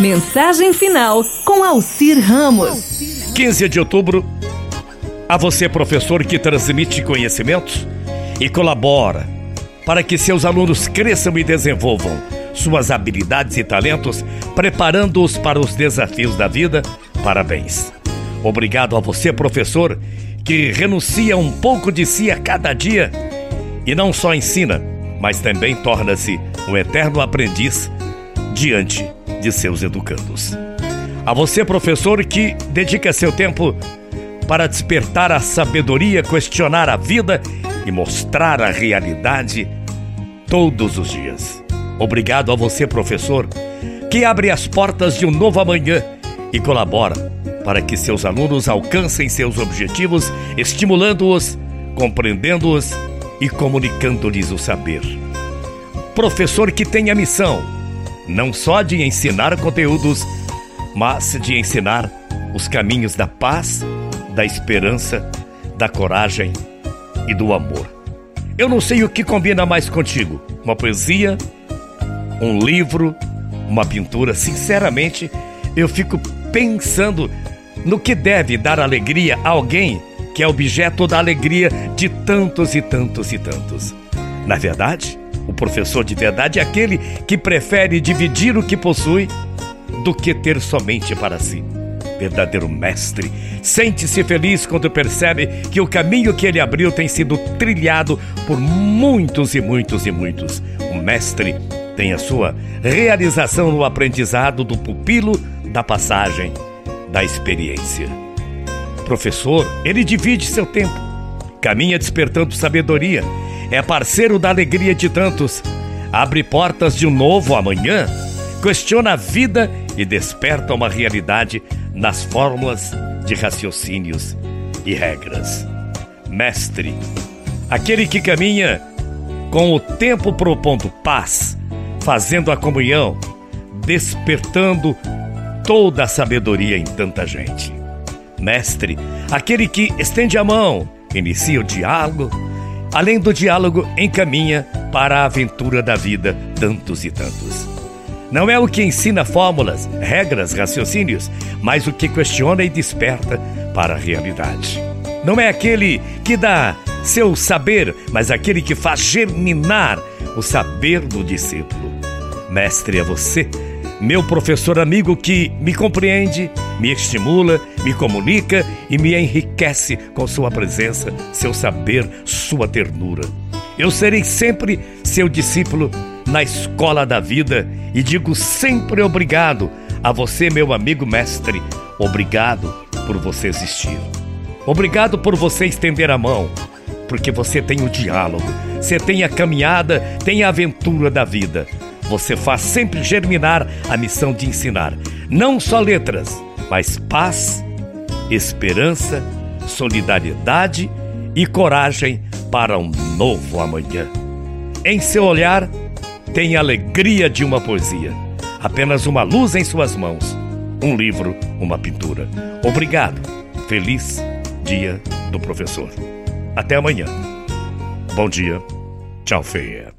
Mensagem final com Alcir Ramos. 15 de outubro. A você, professor que transmite conhecimentos e colabora para que seus alunos cresçam e desenvolvam suas habilidades e talentos, preparando-os para os desafios da vida. Parabéns. Obrigado a você, professor, que renuncia um pouco de si a cada dia e não só ensina, mas também torna-se um eterno aprendiz diante de seus educandos. A você, professor, que dedica seu tempo para despertar a sabedoria, questionar a vida e mostrar a realidade todos os dias. Obrigado a você, professor, que abre as portas de um novo amanhã e colabora para que seus alunos alcancem seus objetivos, estimulando-os, compreendendo-os e comunicando-lhes o saber. Professor que tem a missão não só de ensinar conteúdos, mas de ensinar os caminhos da paz, da esperança, da coragem e do amor. Eu não sei o que combina mais contigo: uma poesia, um livro, uma pintura. Sinceramente, eu fico pensando no que deve dar alegria a alguém que é objeto da alegria de tantos e tantos e tantos. Na verdade, o professor de verdade é aquele que prefere dividir o que possui do que ter somente para si. Verdadeiro mestre, sente-se feliz quando percebe que o caminho que ele abriu tem sido trilhado por muitos e muitos e muitos. O mestre tem a sua realização no aprendizado do pupilo da passagem da experiência. Professor, ele divide seu tempo, caminha despertando sabedoria é parceiro da alegria de tantos, abre portas de um novo amanhã, questiona a vida e desperta uma realidade nas fórmulas de raciocínios e regras. Mestre, aquele que caminha com o tempo propondo paz, fazendo a comunhão, despertando toda a sabedoria em tanta gente. Mestre, aquele que estende a mão, inicia o diálogo, além do diálogo, encaminha para a aventura da vida tantos e tantos. Não é o que ensina fórmulas, regras, raciocínios, mas o que questiona e desperta para a realidade. Não é aquele que dá seu saber, mas aquele que faz germinar o saber do discípulo. Mestre é você meu professor amigo que me compreende, me estimula, me comunica e me enriquece com sua presença, seu saber, sua ternura. Eu serei sempre seu discípulo na escola da vida e digo sempre obrigado a você, meu amigo mestre. Obrigado por você existir. Obrigado por você estender a mão, porque você tem o diálogo, você tem a caminhada, tem a aventura da vida. Você faz sempre germinar a missão de ensinar não só letras, mas paz, esperança, solidariedade e coragem para um novo amanhã. Em seu olhar, tem a alegria de uma poesia, apenas uma luz em suas mãos, um livro, uma pintura. Obrigado. Feliz Dia do Professor. Até amanhã. Bom dia. Tchau, feia.